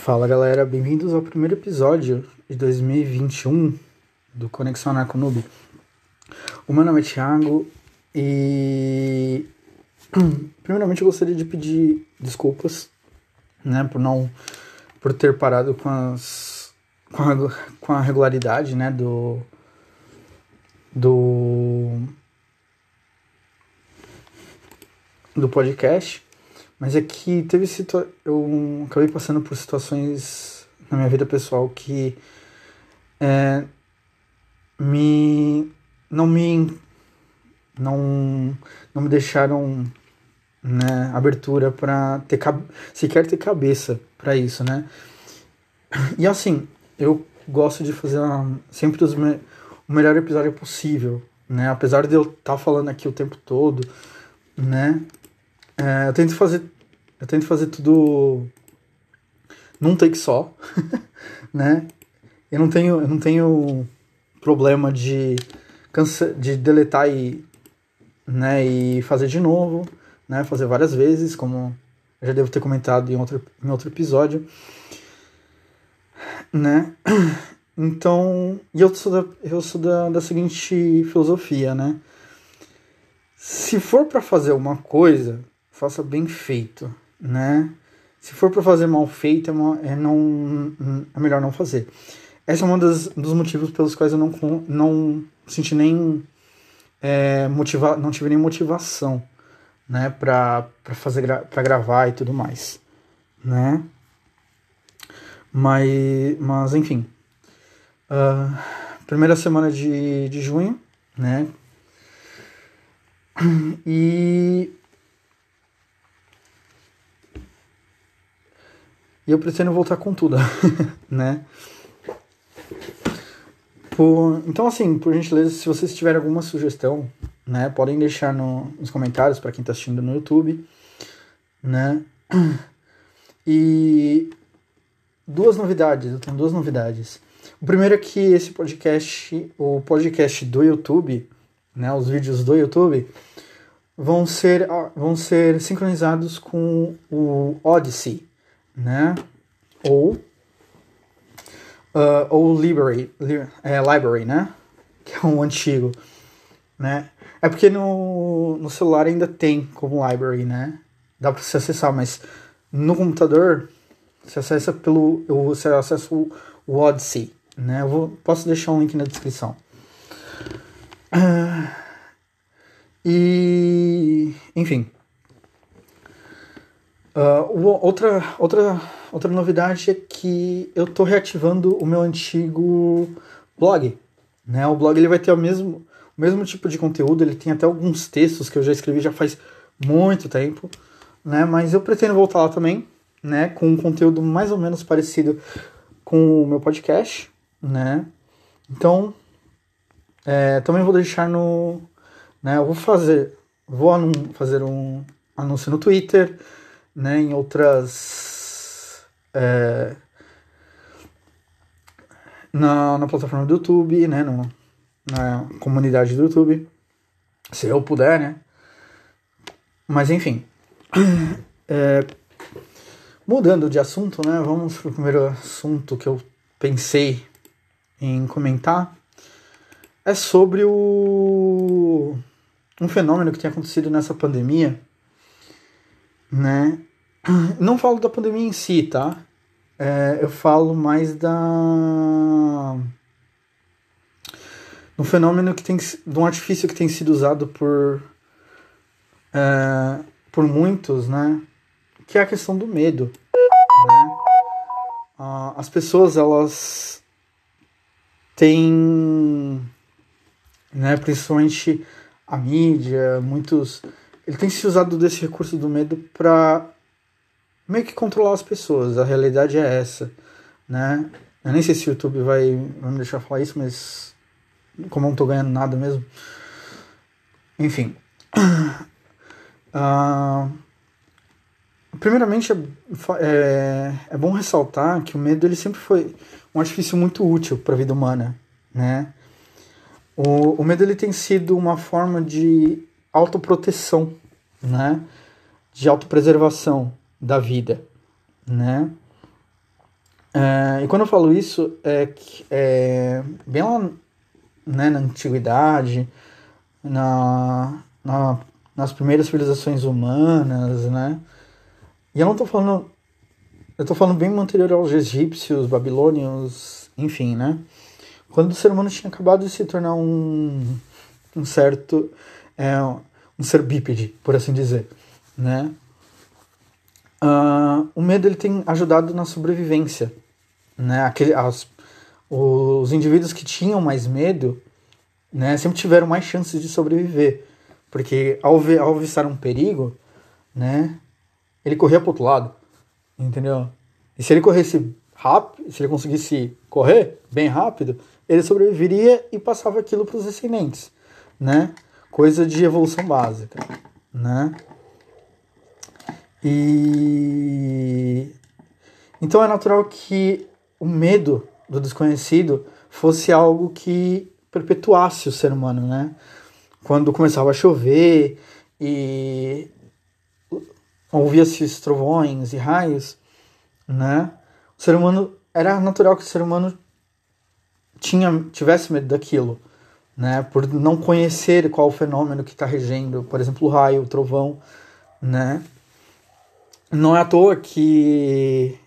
Fala galera, bem-vindos ao primeiro episódio de 2021 do Conexão Anarconoob. O meu nome é Thiago e primeiramente eu gostaria de pedir desculpas, né, por não por ter parado com as com a, com a regularidade, né, do do do podcast mas é que teve situa eu acabei passando por situações na minha vida pessoal que é, me não me não não me deixaram né, abertura para ter sequer ter cabeça para isso, né? E assim, eu gosto de fazer uma, sempre os me o melhor episódio possível, né? Apesar de eu estar tá falando aqui o tempo todo, né? É, eu tento fazer eu tento fazer tudo num take só, né? Eu não tenho eu não tenho problema de cansa de deletar e né e fazer de novo, né? Fazer várias vezes, como eu já devo ter comentado em outro em outro episódio, né? Então, e eu sou da, eu sou da, da seguinte filosofia, né? Se for para fazer uma coisa, faça bem feito, né? Se for para fazer mal feito, é, é, não, é melhor não fazer. Esse é um dos, dos motivos pelos quais eu não, não senti nem é, motiva, não tive nem motivação, né, para fazer para gravar e tudo mais, né? Mas, mas enfim, uh, primeira semana de, de junho, né? E E eu pretendo voltar com tudo, né? Por, então, assim, por gentileza, se vocês tiverem alguma sugestão, né, podem deixar no, nos comentários para quem está assistindo no YouTube, né? E duas novidades, eu tenho duas novidades. O primeiro é que esse podcast, o podcast do YouTube, né, os vídeos do YouTube, vão ser, vão ser sincronizados com o Odyssey, né? Ou uh, ou library, li, é, library, né? Que é um antigo, né? É porque no, no celular ainda tem como library, né? Dá para você acessar, mas no computador você acessa pelo você acessa o, o Odyssey, né? Eu vou, posso deixar um link na descrição. Uh, e enfim, Uh, outra, outra, outra novidade é que eu estou reativando o meu antigo blog. Né? O blog ele vai ter o mesmo, o mesmo tipo de conteúdo, ele tem até alguns textos que eu já escrevi já faz muito tempo, né? mas eu pretendo voltar lá também, né? com um conteúdo mais ou menos parecido com o meu podcast. Né? Então, é, também vou deixar no. Né, eu vou fazer, vou fazer um anúncio no Twitter né, em outras. É, na, na plataforma do YouTube, né, no, na comunidade do YouTube, se eu puder, né. Mas enfim. É, mudando de assunto, né, vamos para o primeiro assunto que eu pensei em comentar. É sobre o um fenômeno que tem acontecido nessa pandemia, né? Não falo da pandemia em si, tá? É, eu falo mais da. do fenômeno que tem. de um artifício que tem sido usado por. É, por muitos, né? Que é a questão do medo. Né? as pessoas, elas. têm. Né, principalmente a mídia, muitos. Ele tem se usado desse recurso do medo para meio que controlar as pessoas. A realidade é essa, né? Eu nem sei se o YouTube vai, me deixar falar isso, mas como eu não tô ganhando nada mesmo. Enfim. Uh, primeiramente, é, é, é, bom ressaltar que o medo ele sempre foi um artifício muito útil para a vida humana, né? O, o medo ele tem sido uma forma de autoproteção, né? De autopreservação da vida, né? É, e quando eu falo isso, é, é bem lá né, na antiguidade, na, na, nas primeiras civilizações humanas, né? E eu não estou falando. Eu estou falando bem anterior aos egípcios, babilônios, enfim, né? Quando o ser humano tinha acabado de se tornar um, um certo. É, um ser bípede, por assim dizer, né? Uh, o medo ele tem ajudado na sobrevivência, né? Aquele, as, os indivíduos que tinham mais medo, né, sempre tiveram mais chances de sobreviver, porque ao, ver, ao avistar um perigo, né, ele corria para outro lado, entendeu? E se ele corresse rápido, se ele conseguisse correr bem rápido, ele sobreviveria e passava aquilo para os descendentes, né? Coisa de evolução básica, né? E então é natural que o medo do desconhecido fosse algo que perpetuasse o ser humano, né? Quando começava a chover e ouvia-se trovões e raios, né? O ser humano era natural que o ser humano tinha tivesse medo daquilo, né? Por não conhecer qual o fenômeno que está regendo, por exemplo, o raio, o trovão, né? Não é à toa que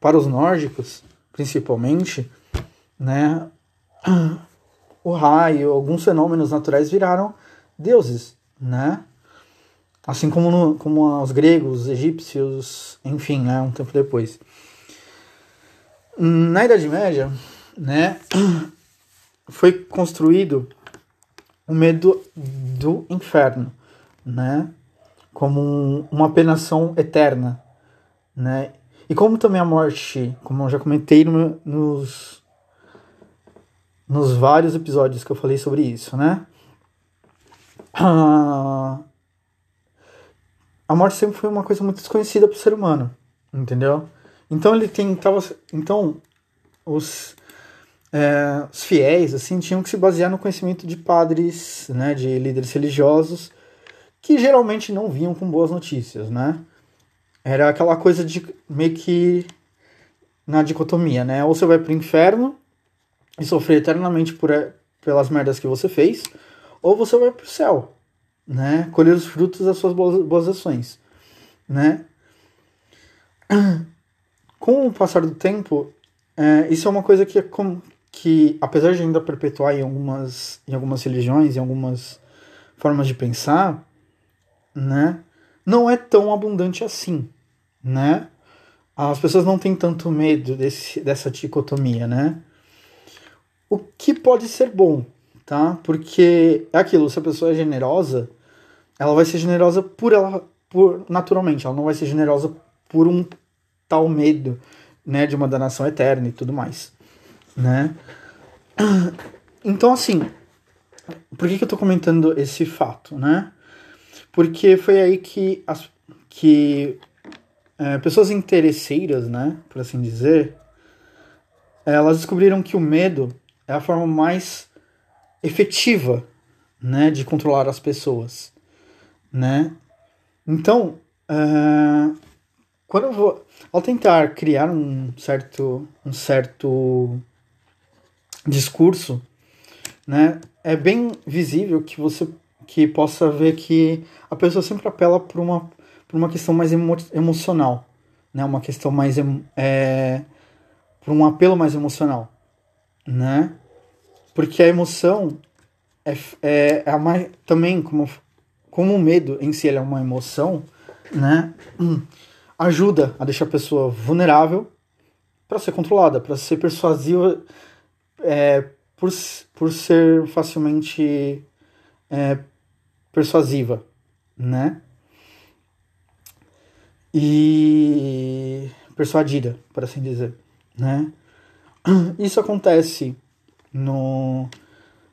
para os nórdicos, principalmente, né, o raio, alguns fenômenos naturais viraram deuses, né? Assim como, no, como os gregos, os egípcios, enfim, né, um tempo depois. Na Idade Média, né, foi construído o medo do inferno, né, como um, uma penação eterna, né, e como também a morte, como eu já comentei no, nos, nos vários episódios que eu falei sobre isso, né? Ah, a morte sempre foi uma coisa muito desconhecida para o ser humano, entendeu? Então ele tentava, então os, é, os fiéis assim tinham que se basear no conhecimento de padres, né, de líderes religiosos que geralmente não vinham com boas notícias, né? Era aquela coisa de meio que na dicotomia, né? Ou você vai pro inferno e sofrer eternamente por, pelas merdas que você fez, ou você vai pro céu, né? Colher os frutos das suas boas, boas ações, né? Com o passar do tempo, é, isso é uma coisa que, é que, apesar de ainda perpetuar em algumas, em algumas religiões, em algumas formas de pensar, né? Não é tão abundante assim, né? As pessoas não têm tanto medo desse, dessa dicotomia, né? O que pode ser bom, tá? Porque é aquilo, se a pessoa é generosa, ela vai ser generosa por ela, por naturalmente, ela não vai ser generosa por um tal medo, né, de uma danação eterna e tudo mais, né? Então, assim, por que, que eu tô comentando esse fato, né? Porque foi aí que as que é, pessoas interesseiras, né, por assim dizer, elas descobriram que o medo é a forma mais efetiva, né, de controlar as pessoas, né? Então, uh, quando eu vou, ao tentar criar um certo, um certo discurso, né, é bem visível que você que possa ver que a pessoa sempre apela por uma por uma questão mais emo emocional, né? Uma questão mais é, por um apelo mais emocional, né? Porque a emoção é, é, é mais, também como como o medo em si é uma emoção, né? Ajuda a deixar a pessoa vulnerável para ser controlada, para ser persuasiva, é, por, por ser facilmente é, persuasiva, né? e persuadida, por assim dizer, né? Isso acontece no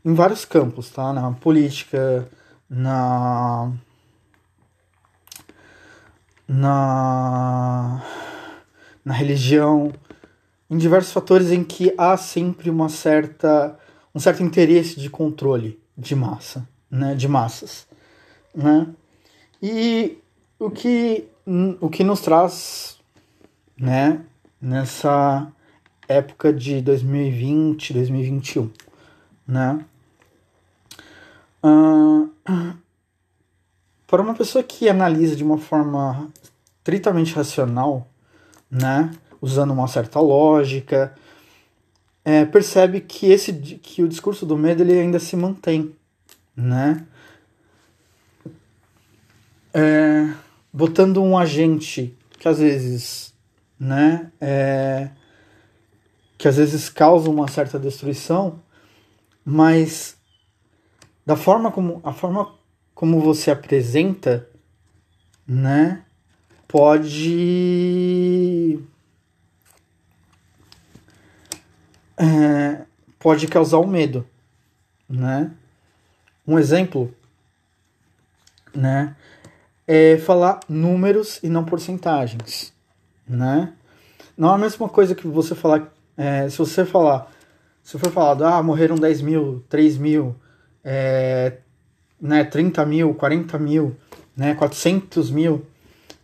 em vários campos, tá? Na política, na na na religião, em diversos fatores em que há sempre uma certa um certo interesse de controle de massa, né, de massas, né? E o que o que nos traz, né, nessa época de 2020, 2021, né? Uh, para uma pessoa que analisa de uma forma estritamente racional, né, usando uma certa lógica, é, percebe que esse que o discurso do medo ele ainda se mantém, né? É, botando um agente que às vezes, né, é, que às vezes causa uma certa destruição, mas da forma como a forma como você apresenta, né, pode é, pode causar o um medo, né? Um exemplo, né, é falar números e não porcentagens, né? Não é a mesma coisa que você falar, é, se você falar, se for falado, ah, morreram 10 mil, 3 mil, é, né, 30 mil, 40 mil, né, 400 mil,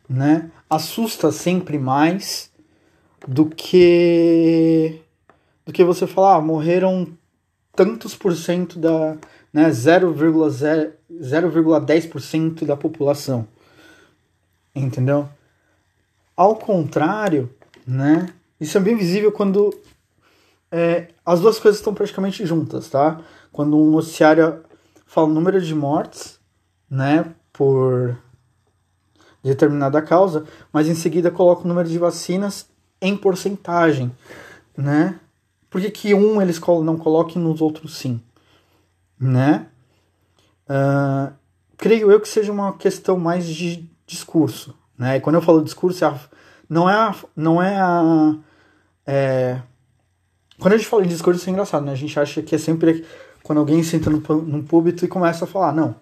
né, assusta sempre mais do que do que você falar, ah, morreram tantos por cento da, né, 0,10% da população. Entendeu? Ao contrário, né, isso é bem visível quando é, as duas coisas estão praticamente juntas, tá? Quando um noticiário fala o número de mortes, né, por determinada causa, mas em seguida coloca o número de vacinas em porcentagem, né? Por que, que um eles não colocam e nos outros sim, né? Uh, creio eu que seja uma questão mais de discurso, né? E quando eu falo discurso, é não é a, não é a é, quando a gente fala em discurso, isso é engraçado, né? A gente acha que é sempre quando alguém senta no, no púlpito e começa a falar. Não.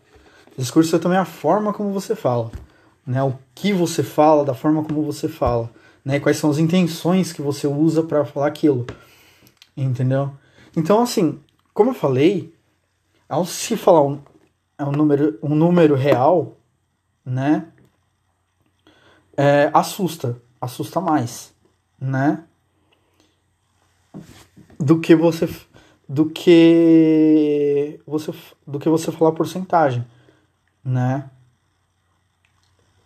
Discurso é também a forma como você fala. Né? O que você fala, da forma como você fala. Né? Quais são as intenções que você usa para falar aquilo. Entendeu? Então, assim, como eu falei, ao se falar é um, número, um número real, né? É, assusta. Assusta mais, né? Do que você do que você do que você falar porcentagem, né?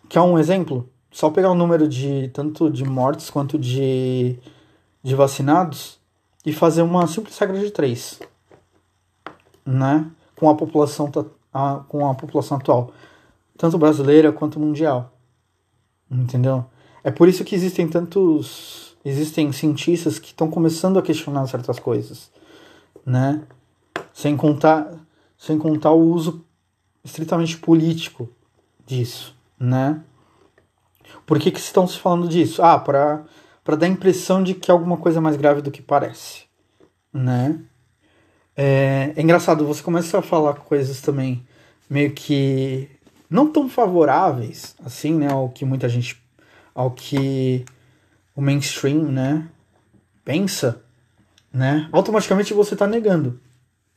Quer um exemplo? Só pegar o número de tanto de mortes quanto de, de vacinados e fazer uma simples regra de três, né? Com a população a, com a população atual, tanto brasileira quanto mundial, entendeu? É por isso que existem tantos existem cientistas que estão começando a questionar certas coisas né? Sem contar, sem contar o uso estritamente político disso, né? Por que, que estão se falando disso? Ah, para dar a impressão de que é alguma coisa mais grave do que parece, né? É, é engraçado, você começa a falar coisas também meio que não tão favoráveis assim, né, ao que muita gente ao que o mainstream, né, pensa, né? Automaticamente você está negando.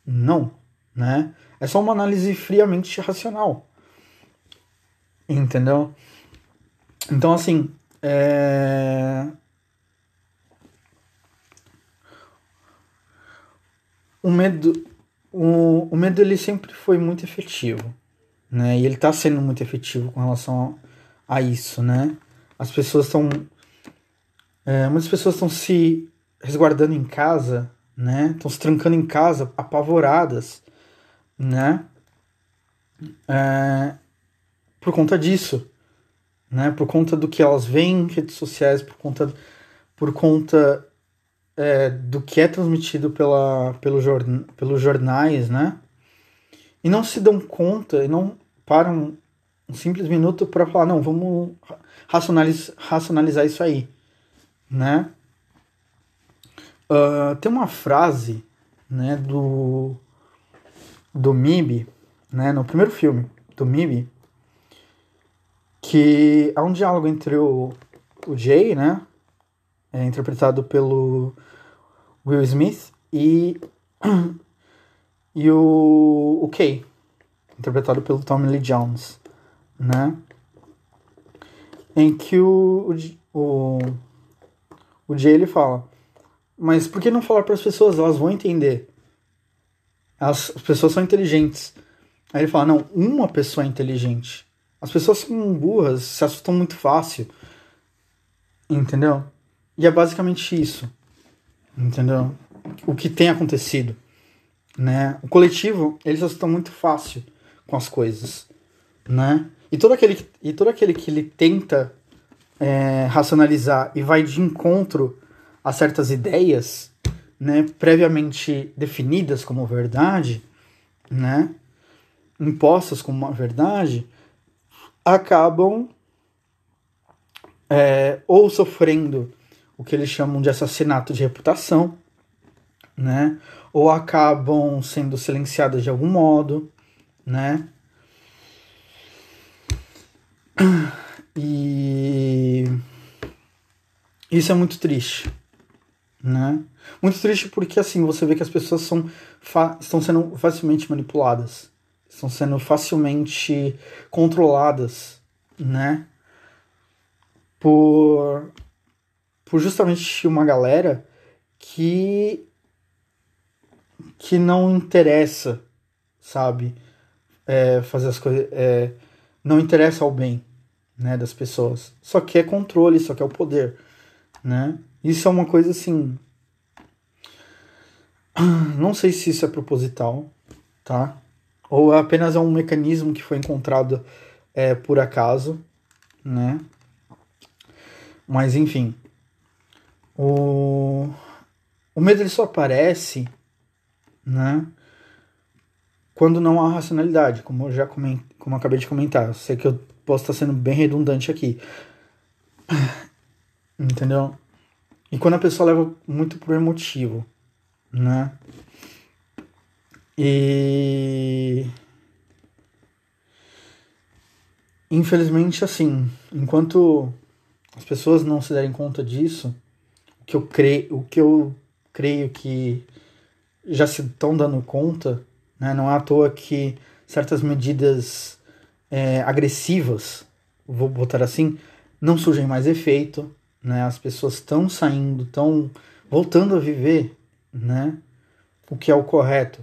Não, né? É só uma análise friamente racional. Entendeu? Então, assim, é... o medo, o, o medo ele sempre foi muito efetivo, né? E ele está sendo muito efetivo com relação a, a isso, né? As pessoas estão, é, muitas pessoas estão se resguardando em casa, né? Estão se trancando em casa, apavoradas, né? É, por conta disso, né? Por conta do que elas veem em redes sociais, por conta, por conta é, do que é transmitido pela, pelo jorn, pelos jornais, né? E não se dão conta e não param um simples minuto para falar, não, vamos racionalizar, racionalizar isso aí, né? Uh, tem uma frase né, do, do MIB, né, no primeiro filme do MIB, que há um diálogo entre o, o Jay, né, é interpretado pelo Will Smith, e, e o, o Kay, interpretado pelo Tommy Lee Jones, né, em que o, o, o, Jay ele fala Mas por que não falar para as pessoas? Elas vão entender. As, as pessoas são inteligentes. Aí ele fala: não, uma pessoa é inteligente. As pessoas são burras, se assustam muito fácil. Entendeu? E é basicamente isso. Entendeu? O que tem acontecido. Né? O coletivo, eles assustam muito fácil com as coisas. Né? E todo aquele, e todo aquele que ele tenta é, racionalizar e vai de encontro a certas ideias, né, previamente definidas como verdade, né, impostas como uma verdade, acabam é, ou sofrendo o que eles chamam de assassinato de reputação, né, ou acabam sendo silenciadas de algum modo, né, e isso é muito triste, né? Muito triste porque assim você vê que as pessoas são estão sendo facilmente manipuladas, estão sendo facilmente controladas, né? Por justamente uma galera que que não interessa, sabe, é, fazer as coisas, é, não interessa ao bem, né, das pessoas. Só quer controle, só quer o poder, né? Isso é uma coisa assim. Não sei se isso é proposital, tá? Ou apenas é um mecanismo que foi encontrado é, por acaso, né? Mas enfim. O, o medo ele só aparece, né? Quando não há racionalidade, como eu já coment... como eu acabei de comentar. Eu sei que eu posso estar sendo bem redundante aqui. Entendeu? E quando a pessoa leva muito pro emotivo, né? E infelizmente assim, enquanto as pessoas não se derem conta disso, que eu creio, o que eu creio que já se estão dando conta, né? Não é à toa que certas medidas é, agressivas, vou botar assim, não surgem mais efeito, né? As pessoas estão saindo, estão voltando a viver, né? O que é o correto,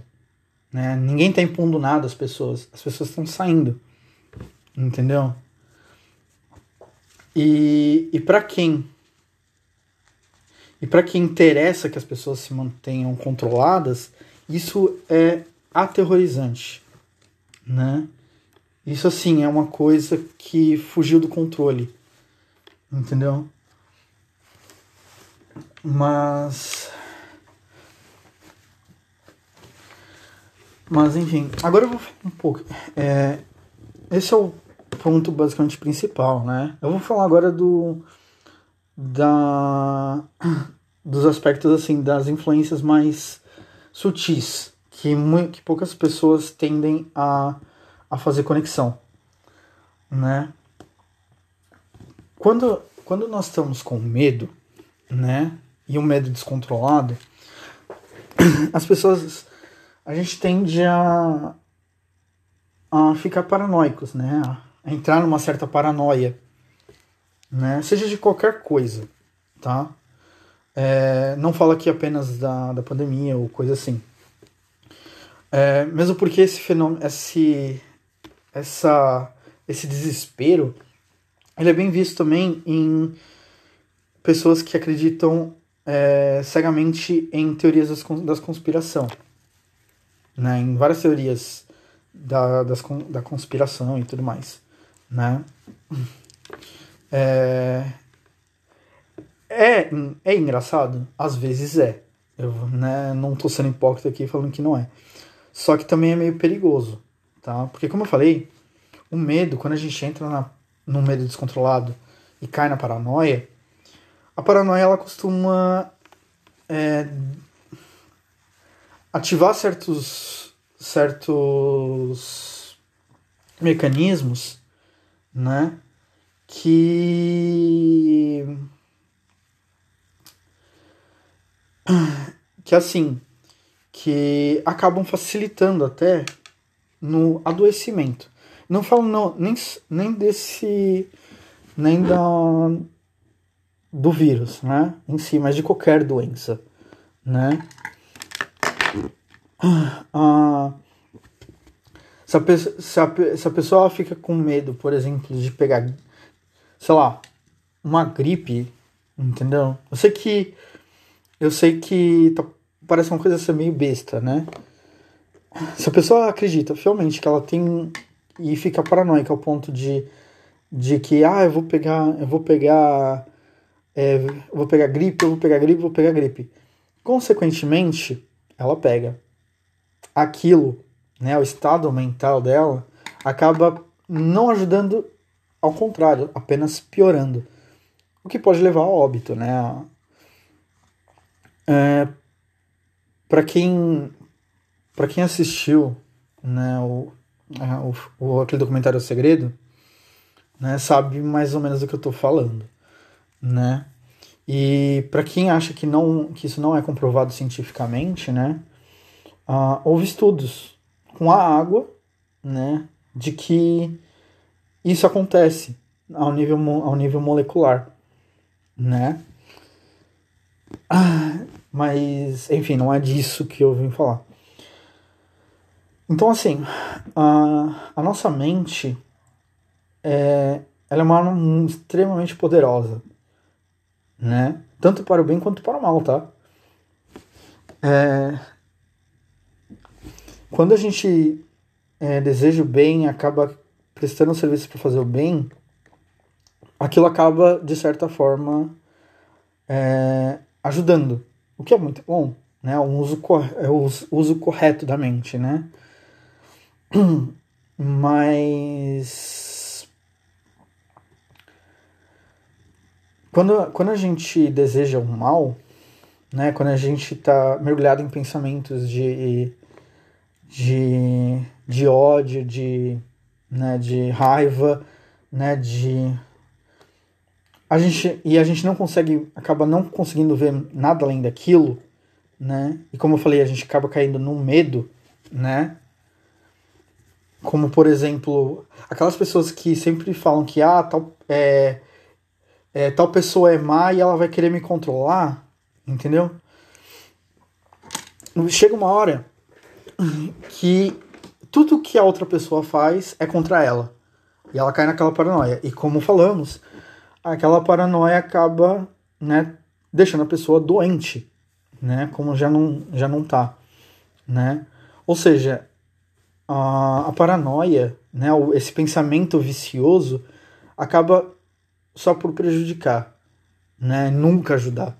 né? Ninguém está impondo nada às pessoas, as pessoas estão saindo, entendeu? E, e para quem e para quem interessa que as pessoas se mantenham controladas, isso é aterrorizante, né? Isso, assim, é uma coisa que fugiu do controle. Entendeu? Mas. Mas, enfim. Agora eu vou falar um pouco. É, esse é o ponto basicamente principal, né? Eu vou falar agora do. Da. Dos aspectos, assim, das influências mais sutis. Que, que poucas pessoas tendem a a fazer conexão, né? Quando, quando nós estamos com medo, né, e um medo descontrolado, as pessoas, a gente tende a, a ficar paranoicos, né, a entrar numa certa paranoia, né, seja de qualquer coisa, tá? É, não falo aqui apenas da, da pandemia ou coisa assim. É, mesmo porque esse fenômeno, esse, essa, esse desespero, ele é bem visto também em pessoas que acreditam é, cegamente em teorias das, das conspiração, né? Em várias teorias da, das, da conspiração e tudo mais, né? É, é, é engraçado? Às vezes é. Eu né, não tô sendo hipócrita aqui falando que não é. Só que também é meio perigoso tá? Porque como eu falei, o medo, quando a gente entra na, no medo descontrolado e cai na paranoia, a paranoia ela costuma é, ativar certos certos mecanismos, né? Que que assim que acabam facilitando até no adoecimento. Não falo não, nem, nem desse. nem da, do vírus, né? Em si, mas de qualquer doença. né? Ah, se, a se, a, se a pessoa fica com medo, por exemplo, de pegar, sei lá, uma gripe, entendeu? Eu sei que eu sei que tá, parece uma coisa ser meio besta, né? Se a pessoa acredita fielmente que ela tem e fica paranoica ao ponto de, de que ah, eu vou pegar, eu vou pegar é, eu vou pegar gripe, eu vou pegar gripe, eu vou pegar gripe. Consequentemente, ela pega. Aquilo, né, o estado mental dela acaba não ajudando, ao contrário, apenas piorando. O que pode levar ao óbito, né? É, para quem para quem assistiu, né, o, o, o, aquele documentário O Segredo, né, sabe mais ou menos do que eu estou falando, né? E para quem acha que não que isso não é comprovado cientificamente, né, uh, houve estudos com a água, né, de que isso acontece ao nível ao nível molecular, né? Ah, mas, enfim, não é disso que eu vim falar. Então, assim, a, a nossa mente é, ela é uma arma extremamente poderosa, né? Tanto para o bem quanto para o mal, tá? É, quando a gente é, deseja o bem, acaba prestando serviço para fazer o bem, aquilo acaba, de certa forma, é, ajudando, o que é muito bom, né? O uso, é o uso correto da mente, né? Mas quando, quando a gente deseja o mal, né? Quando a gente está mergulhado em pensamentos de, de, de ódio, de, né, de raiva, né, de a gente e a gente não consegue acaba não conseguindo ver nada além daquilo, né? E como eu falei, a gente acaba caindo no medo, né? Como por exemplo, aquelas pessoas que sempre falam que ah, tal é, é tal pessoa é má e ela vai querer me controlar, entendeu? Chega uma hora que tudo que a outra pessoa faz é contra ela. E ela cai naquela paranoia. E como falamos, aquela paranoia acaba, né, deixando a pessoa doente, né, como já não, já não tá, né? Ou seja, a, a paranoia, né, esse pensamento vicioso acaba só por prejudicar, né, nunca ajudar.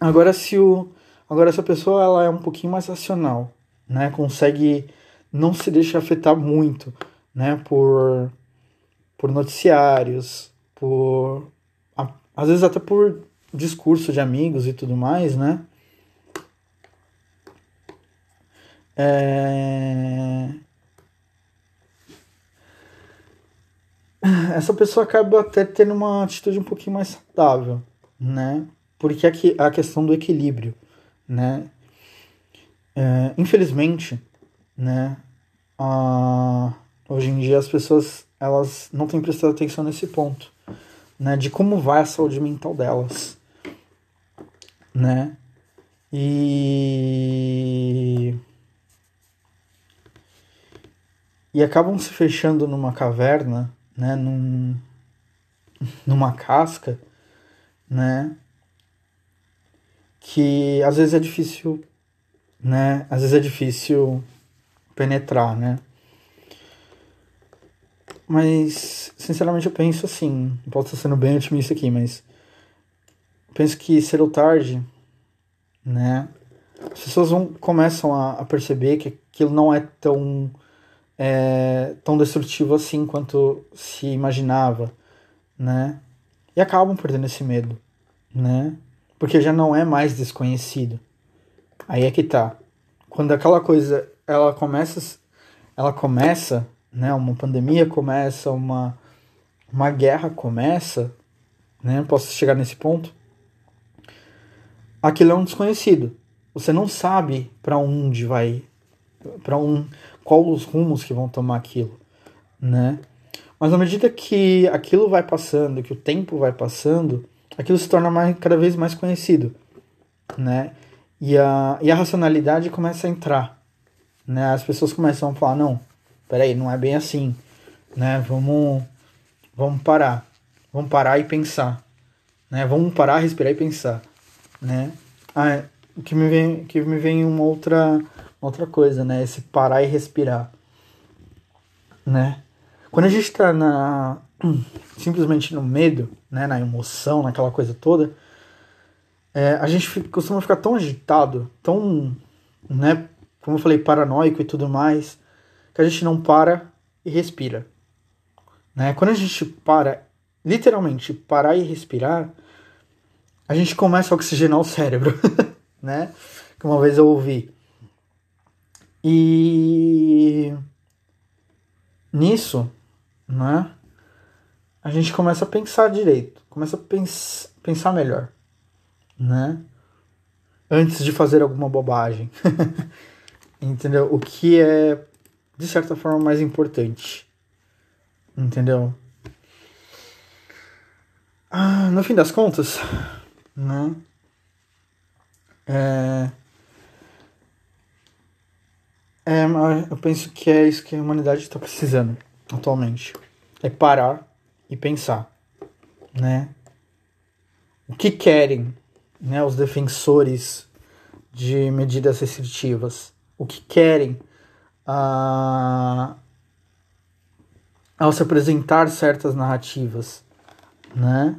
Agora se o agora essa pessoa ela é um pouquinho mais racional, né, consegue não se deixar afetar muito, né, por por noticiários, por às vezes até por discurso de amigos e tudo mais, né? É... Essa pessoa acaba até tendo uma atitude um pouquinho mais saudável, né? Porque aqui a questão do equilíbrio, né? É, infelizmente, né? A, hoje em dia as pessoas elas não têm prestado atenção nesse ponto né, de como vai a saúde mental delas, né? E e acabam se fechando numa caverna, né, num, numa casca, né, que às vezes é difícil, né, às vezes é difícil penetrar, né? Mas, sinceramente, eu penso assim. Posso estar sendo bem otimista aqui, mas. Penso que cedo ou tarde, né? As pessoas vão, começam a, a perceber que aquilo não é tão. É, tão destrutivo assim quanto se imaginava, né? E acabam perdendo esse medo, né? Porque já não é mais desconhecido. Aí é que tá. Quando aquela coisa ela começa ela começa né, uma pandemia começa, uma, uma guerra começa, né, posso chegar nesse ponto, aquilo é um desconhecido. Você não sabe para onde vai, para um, qual os rumos que vão tomar aquilo, né? Mas à medida que aquilo vai passando, que o tempo vai passando, aquilo se torna mais, cada vez mais conhecido. né? E a, e a racionalidade começa a entrar, né? As pessoas começam a falar, não, peraí, não é bem assim, né? Vamos, vamos parar, vamos parar e pensar, né? Vamos parar, respirar e pensar, né? Ah, o que me vem, que me vem uma outra, outra coisa, né? Esse parar e respirar, né? Quando a gente está na simplesmente no medo, né, na emoção, naquela coisa toda, é, a gente costuma ficar tão agitado, tão, né, como eu falei, paranoico e tudo mais, que a gente não para e respira. Né? Quando a gente para, literalmente, parar e respirar, a gente começa a oxigenar o cérebro, né? Que uma vez eu ouvi. E nisso, né? A gente começa a pensar direito, começa a pens pensar melhor, né? Antes de fazer alguma bobagem. Entendeu? O que é, de certa forma, mais importante. Entendeu? Ah, no fim das contas, né? É, é, eu penso que é isso que a humanidade está precisando atualmente. É parar e pensar, né? O que querem, né, os defensores de medidas restritivas? O que querem ah, ao se apresentar certas narrativas, né?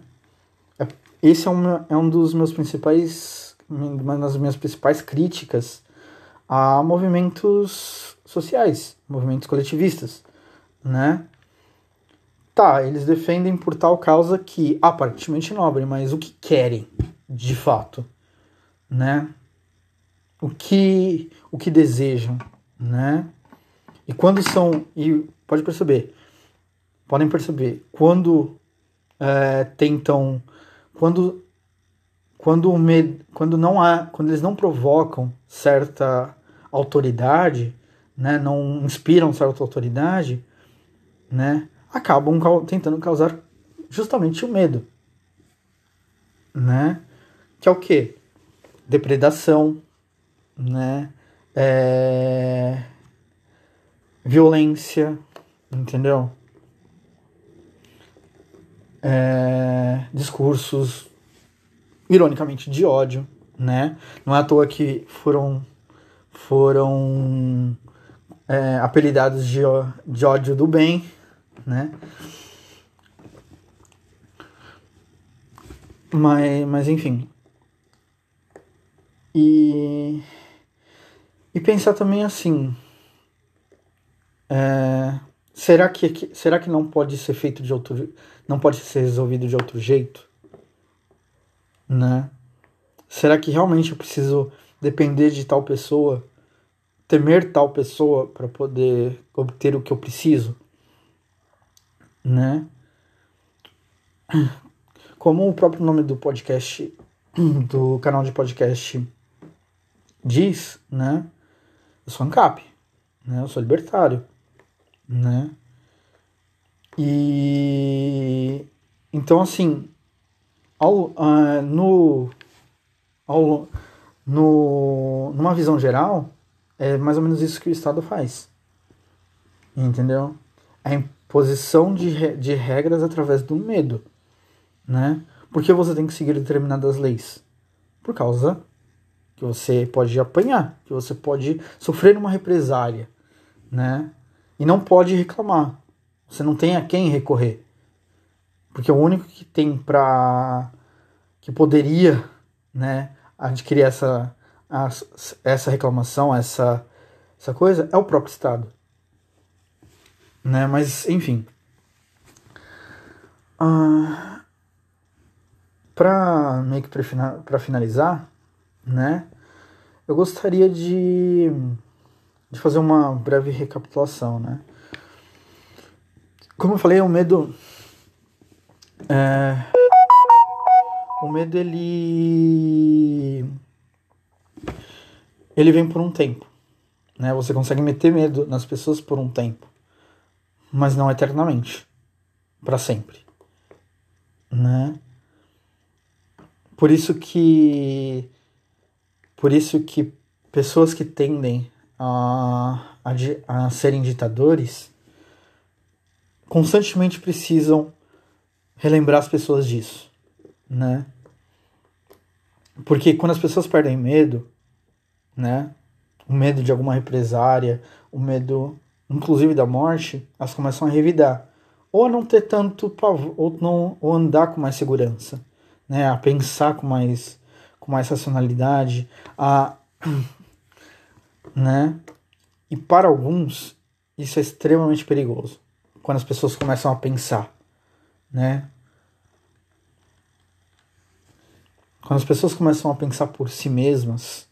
É, esse é um, é um dos meus principais, uma das minhas principais críticas a movimentos sociais, movimentos coletivistas, né? Tá, eles defendem por tal causa que aparentemente nobre, mas o que querem de fato, né? O que o que desejam, né? E quando são e pode perceber, podem perceber quando é, tentam quando quando o med, quando não há quando eles não provocam certa autoridade, né, não inspiram certa autoridade, né, acabam tentando causar justamente o medo, né, que é o que? Depredação, né, é... violência, entendeu? É... discursos, ironicamente, de ódio, né? Não é à toa que foram foram é, apelidados de, de ódio do bem, né? Mas, mas enfim. E, e pensar também assim. É, será, que, será que não pode ser feito de outro. não pode ser resolvido de outro jeito? Né? Será que realmente eu preciso depender de tal pessoa, temer tal pessoa para poder obter o que eu preciso, né? Como o próprio nome do podcast, do canal de podcast diz, né? Eu sou ANCAP, né? Eu sou libertário, né? E então assim, ao, uh, no ao, no, numa visão geral, é mais ou menos isso que o Estado faz. Entendeu? A imposição de, de regras através do medo. Né? Por que você tem que seguir determinadas leis? Por causa que você pode apanhar, que você pode sofrer uma represália, né? E não pode reclamar. Você não tem a quem recorrer. Porque o único que tem para que poderia, né, adquirir essa, essa reclamação, essa, essa coisa, é o próprio Estado. Né? Mas, enfim. Ah, para meio que para finalizar, né? Eu gostaria de, de fazer uma breve recapitulação, né? Como eu falei, o medo é, o medo ele ele vem por um tempo, né? Você consegue meter medo nas pessoas por um tempo, mas não eternamente, para sempre, né? Por isso que por isso que pessoas que tendem a, a, a serem ditadores constantemente precisam relembrar as pessoas disso, né? Porque quando as pessoas perdem medo, né? O medo de alguma represária, o medo, inclusive da morte, elas começam a revidar. Ou a não ter tanto pavor, ou, não, ou andar com mais segurança, né? A pensar com mais, com mais racionalidade, a, né? E para alguns, isso é extremamente perigoso. Quando as pessoas começam a pensar, né? Quando as pessoas começam a pensar por si mesmas,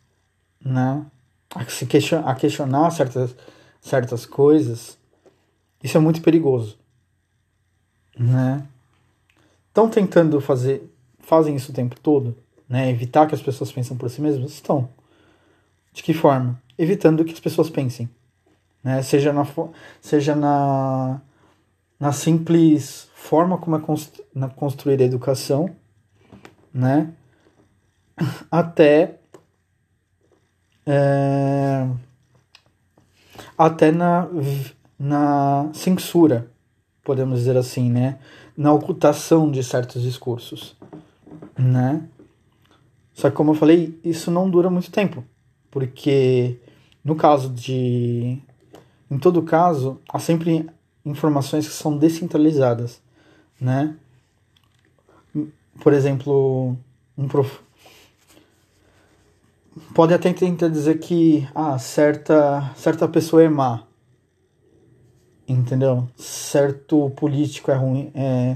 né? A, se a questionar certas, certas coisas, isso é muito perigoso, né? Estão tentando fazer, fazem isso o tempo todo, né? Evitar que as pessoas pensem por si mesmas? Estão. De que forma? Evitando que as pessoas pensem, né? Seja na, seja na, na simples forma como é constru, na construir a educação, né? até é, até na, na censura, podemos dizer assim, né? Na ocultação de certos discursos, né? Só que como eu falei, isso não dura muito tempo, porque no caso de em todo caso, há sempre informações que são descentralizadas, né? Por exemplo, um prof pode até tentar dizer que ah, certa, certa pessoa é má. Entendeu? Certo político é ruim. É,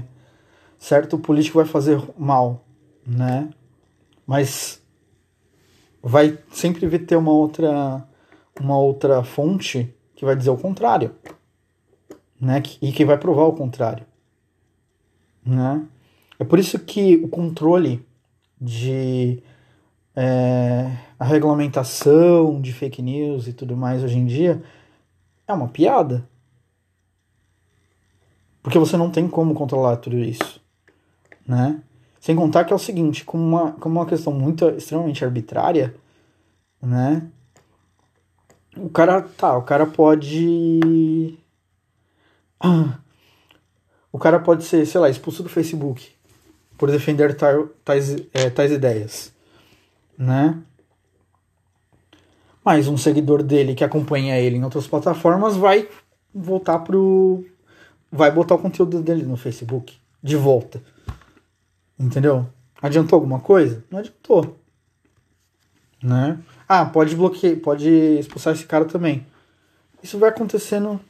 certo político vai fazer mal, né? Mas vai sempre ter uma outra uma outra fonte que vai dizer o contrário, né? E que vai provar o contrário, né? É por isso que o controle de é, a regulamentação de fake news e tudo mais hoje em dia é uma piada. Porque você não tem como controlar tudo isso, né? Sem contar que é o seguinte, como uma, como uma questão muito extremamente arbitrária, né? O cara, tá, o cara pode o cara pode ser, sei lá, expulso do Facebook por defender tais, é, tais ideias né? Mas um seguidor dele que acompanha ele em outras plataformas vai voltar pro. Vai botar o conteúdo dele no Facebook de volta. Entendeu? Adiantou alguma coisa? Não adiantou. Né? Ah, pode bloquear, pode expulsar esse cara também. Isso vai acontecendo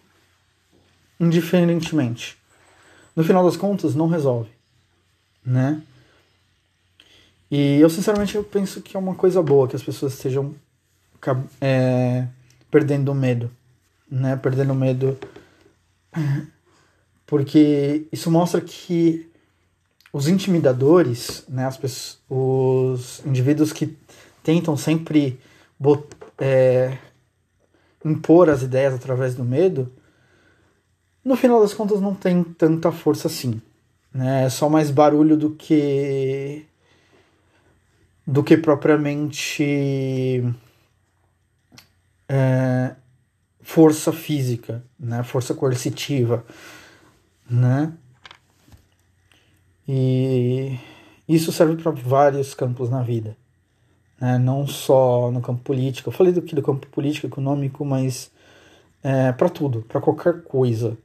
indiferentemente. No final das contas, não resolve. Né? E eu, sinceramente, eu penso que é uma coisa boa que as pessoas estejam é, perdendo o medo, né? Perdendo o medo. Porque isso mostra que os intimidadores, né? As pessoas, os indivíduos que tentam sempre bot, é, impor as ideias através do medo, no final das contas não tem tanta força assim. Né? É só mais barulho do que do que propriamente é, força física, né? força coercitiva, né? E isso serve para vários campos na vida, né? não só no campo político. Eu falei do que do campo político, econômico, mas é, para tudo, para qualquer coisa,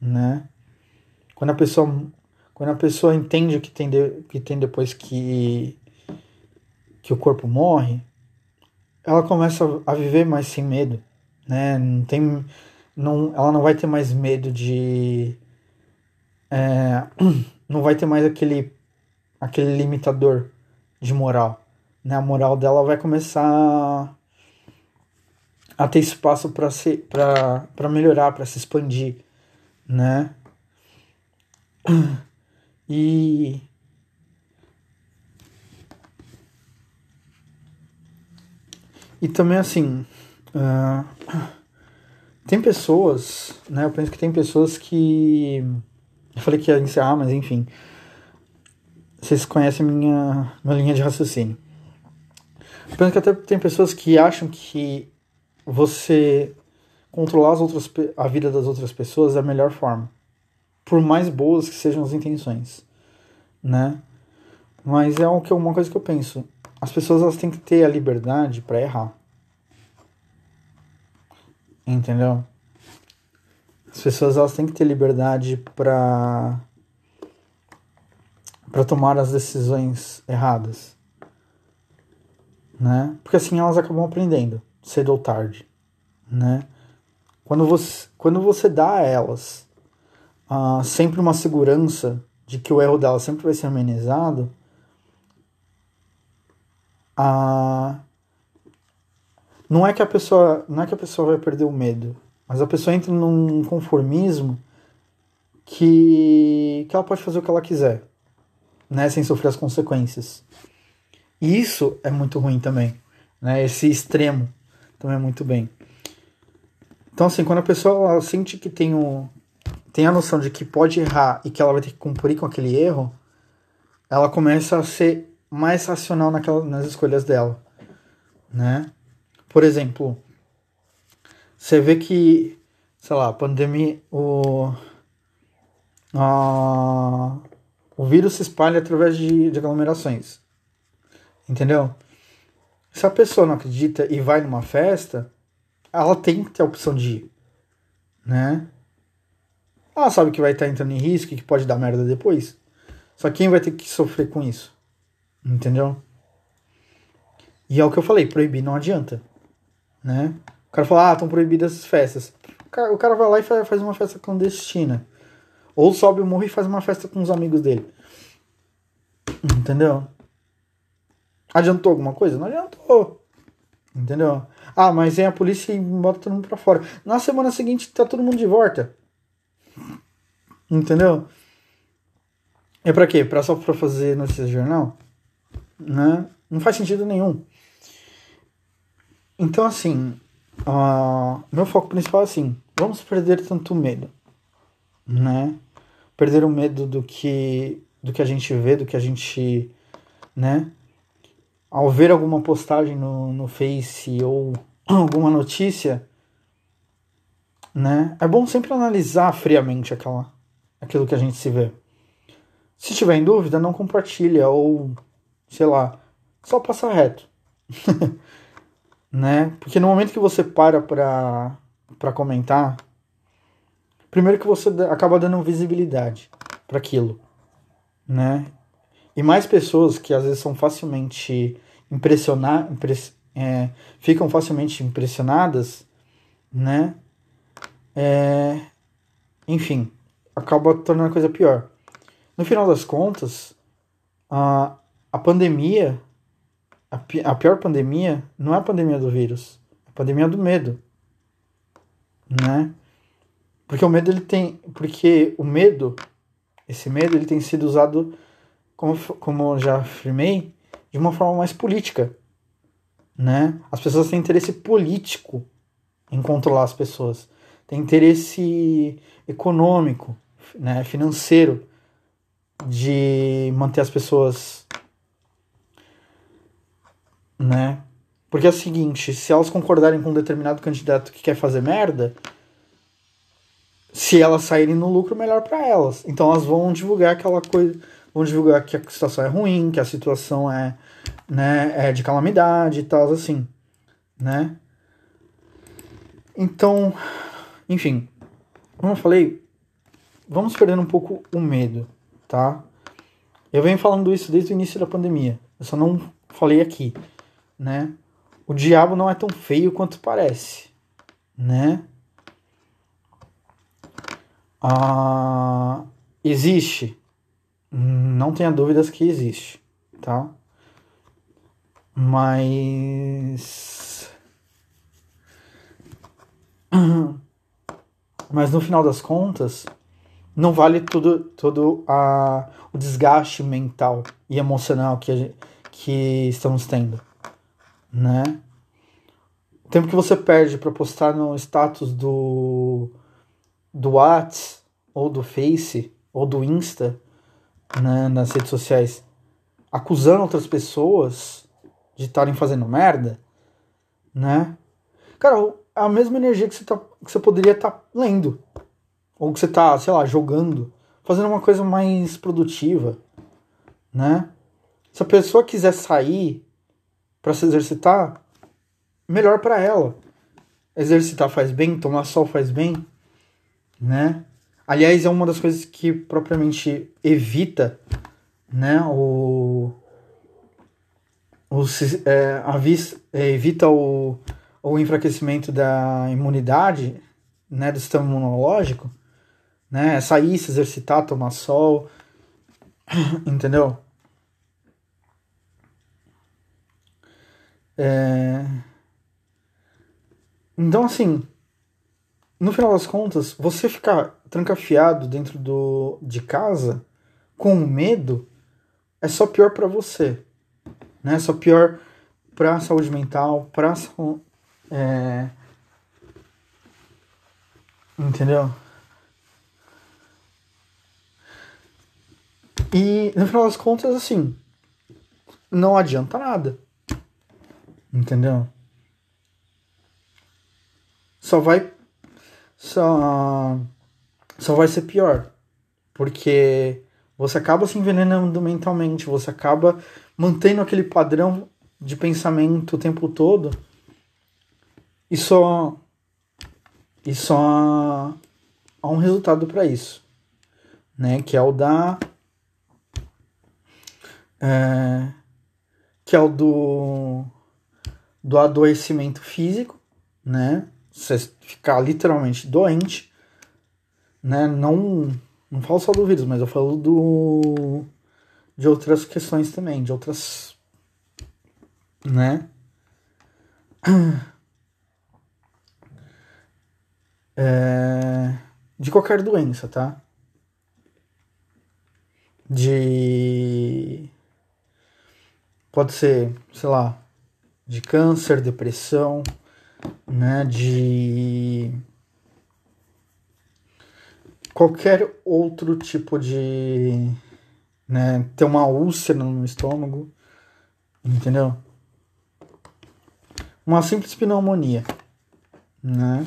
né? Quando a pessoa quando a pessoa entende o que tem, de, que tem depois que que o corpo morre, ela começa a viver mais sem medo, né? Não tem, não, ela não vai ter mais medo de, é, não vai ter mais aquele, aquele limitador de moral, né? A moral dela vai começar a ter espaço para melhorar, para se expandir, né? E E também assim. Uh, tem pessoas, né? Eu penso que tem pessoas que. Eu falei que ia encerrar, mas enfim. Vocês conhecem minha, minha linha de raciocínio. Penso que até tem pessoas que acham que você controlar as outras, a vida das outras pessoas é a melhor forma. Por mais boas que sejam as intenções, né? Mas é uma coisa que eu penso. As pessoas elas têm que ter a liberdade para errar. Entendeu? As pessoas elas têm que ter liberdade para para tomar as decisões erradas, né? Porque assim elas acabam aprendendo cedo ou tarde, né? Quando você quando você dá a elas uh, sempre uma segurança de que o erro delas sempre vai ser amenizado, uh, não é que a pessoa não é que a pessoa vai perder o medo, mas a pessoa entra num conformismo que, que ela pode fazer o que ela quiser, né, sem sofrer as consequências. E isso é muito ruim também, né? Esse extremo também é muito bem. Então, assim, quando a pessoa sente que tem, o, tem a noção de que pode errar e que ela vai ter que cumprir com aquele erro, ela começa a ser mais racional naquela, nas escolhas dela, né? Por exemplo, você vê que, sei lá, a pandemia, o, a, o vírus se espalha através de, de aglomerações. Entendeu? Se a pessoa não acredita e vai numa festa, ela tem que ter a opção de ir. Né? Ela sabe que vai estar entrando em risco e que pode dar merda depois. Só quem vai ter que sofrer com isso? Entendeu? E é o que eu falei, proibir não adianta. Né? Cara fala, ah, estão proibidas as festas. O cara, vai lá e faz uma festa clandestina. Ou sobe o morro e faz uma festa com os amigos dele. Entendeu? Adiantou alguma coisa? Não adiantou. Entendeu? Ah, mas vem a polícia e bota todo mundo pra fora. Na semana seguinte tá todo mundo de volta. Entendeu? É pra quê? Pra só pra fazer notícias de jornal? Né? Não faz sentido nenhum. Então, assim, Uh, meu foco principal é assim: vamos perder tanto medo, né? Perder o medo do que do que a gente vê, do que a gente, né? Ao ver alguma postagem no, no Face ou alguma notícia, né? É bom sempre analisar friamente aquela, aquilo que a gente se vê. Se tiver em dúvida, não compartilha ou, sei lá, só passa reto. né? Porque no momento que você para pra, pra comentar, primeiro que você acaba dando visibilidade para aquilo, né? E mais pessoas que às vezes são facilmente impressionar, impress, é, ficam facilmente impressionadas, né? É, enfim, acaba tornando a coisa pior. No final das contas, a, a pandemia a, a pior pandemia não é a pandemia do vírus, é a pandemia do medo, né? Porque o medo ele tem, porque o medo, esse medo ele tem sido usado como, como já afirmei, de uma forma mais política, né? As pessoas têm interesse político em controlar as pessoas, têm interesse econômico, né, financeiro de manter as pessoas né? Porque é o seguinte, se elas concordarem com um determinado candidato que quer fazer merda, se elas saírem no lucro, melhor para elas. Então elas vão divulgar aquela coisa, vão divulgar que a situação é ruim, que a situação é, né, é de calamidade e tal, assim, né? Então, enfim, como eu falei, vamos perdendo um pouco o medo, tá? Eu venho falando isso desde o início da pandemia. Eu só não falei aqui né? O diabo não é tão feio quanto parece, né? Ah, existe, não tenha dúvidas que existe, tá? Mas mas no final das contas não vale tudo todo a, o desgaste mental e emocional que, a, que estamos tendo né? O tempo que você perde para postar no status do do Whats ou do Face ou do Insta, né, nas redes sociais, acusando outras pessoas, de estarem fazendo merda, né? Cara, é a mesma energia que você, tá, que você poderia estar tá lendo. Ou que você tá, sei lá, jogando. Fazendo uma coisa mais produtiva, né? Se a pessoa quiser sair para se exercitar, melhor para ela. Exercitar faz bem, tomar sol faz bem, né? Aliás, é uma das coisas que propriamente evita, né, o, o é, a vis, é, evita o, o enfraquecimento da imunidade, né, do sistema imunológico, né, sair, se exercitar, tomar sol, entendeu? É... Então, assim, no final das contas, você ficar trancafiado dentro do, de casa com medo é só pior para você, né? É só pior para a saúde mental, para é... entendeu? E no final das contas, assim, não adianta nada. Entendeu? Só vai. Só. Só vai ser pior. Porque você acaba se envenenando mentalmente, você acaba mantendo aquele padrão de pensamento o tempo todo. E só. E só há um resultado para isso. Né? Que é o da. É, que é o do do adoecimento físico, né? Você ficar literalmente doente, né? Não, não falo só do vírus, mas eu falo do de outras questões também, de outras, né? É, de qualquer doença, tá? De pode ser, sei lá, de câncer, depressão, né, de qualquer outro tipo de, né, ter uma úlcera no estômago, entendeu? Uma simples pneumonia, né?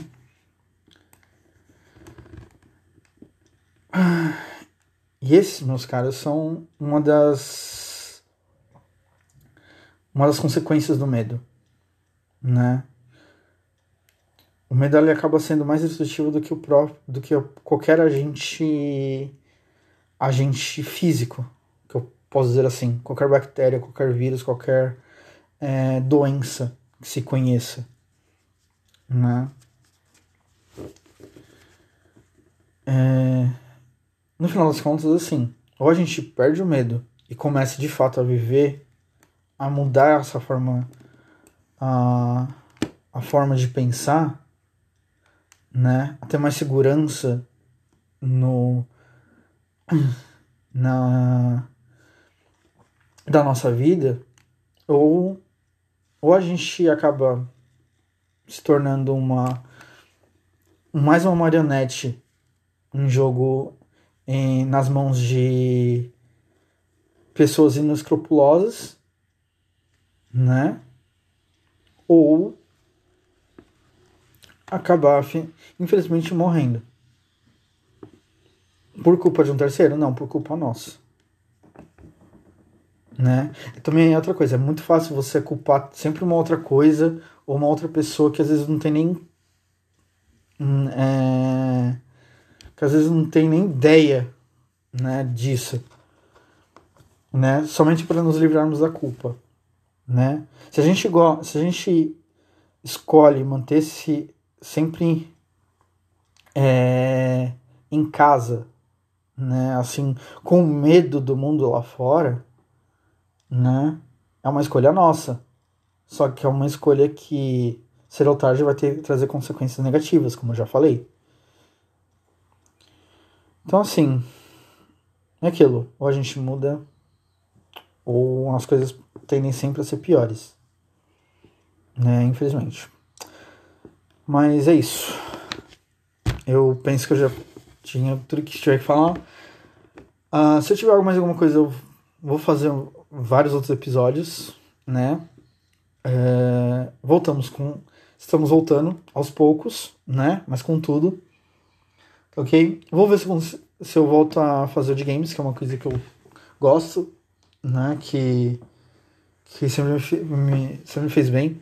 E esses, meus caras, são uma das uma das consequências do medo, né? O medo ele acaba sendo mais destrutivo do que o próprio, do que qualquer agente agente físico, que eu posso dizer assim, qualquer bactéria, qualquer vírus, qualquer é, doença que se conheça, né? É, no final das contas, assim, ou a gente perde o medo e começa de fato a viver a mudar essa forma a, a forma de pensar, né? A ter mais segurança no na da nossa vida ou ou a gente acaba se tornando uma mais uma marionete um jogo em, nas mãos de pessoas inescrupulosas né? Ou acabar, infelizmente, morrendo. Por culpa de um terceiro? Não, por culpa nossa. Né? Também é outra coisa, é muito fácil você culpar sempre uma outra coisa ou uma outra pessoa que às vezes não tem nem. Hum, é, que às vezes não tem nem ideia né, disso. Né? Somente para nos livrarmos da culpa né? Se a gente se a gente escolhe manter-se sempre é, em casa, né? Assim, com medo do mundo lá fora, né? É uma escolha nossa. Só que é uma escolha que cedo ou tarde vai ter trazer consequências negativas, como eu já falei. Então assim, é aquilo. Ou a gente muda, ou as coisas tendem sempre a ser piores. Né, infelizmente. Mas é isso. Eu penso que eu já tinha tudo que tiver que falar. Uh, se eu tiver mais alguma coisa, eu vou fazer vários outros episódios, né? É, voltamos com. Estamos voltando aos poucos, né? Mas com tudo. Ok? Vou ver se, se eu volto a fazer de games, que é uma coisa que eu gosto, né? Que, que sempre me, sempre me fez bem.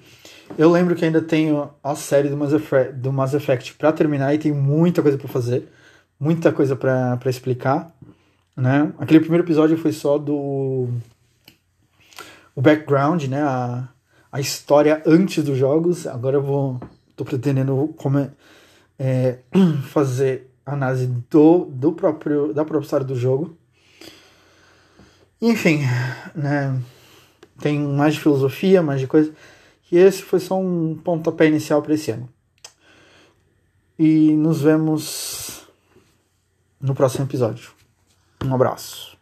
Eu lembro que ainda tenho a série do Mass Effect, do Mass Effect para terminar e tem muita coisa para fazer, muita coisa para explicar, né? Aquele primeiro episódio foi só do o background, né? A, a história antes dos jogos. Agora eu vou tô pretendendo como é, fazer análise do, do próprio da própria história do jogo. Enfim, né? Tem mais de filosofia, mais de coisa. E esse foi só um pontapé inicial para esse ano. E nos vemos no próximo episódio. Um abraço.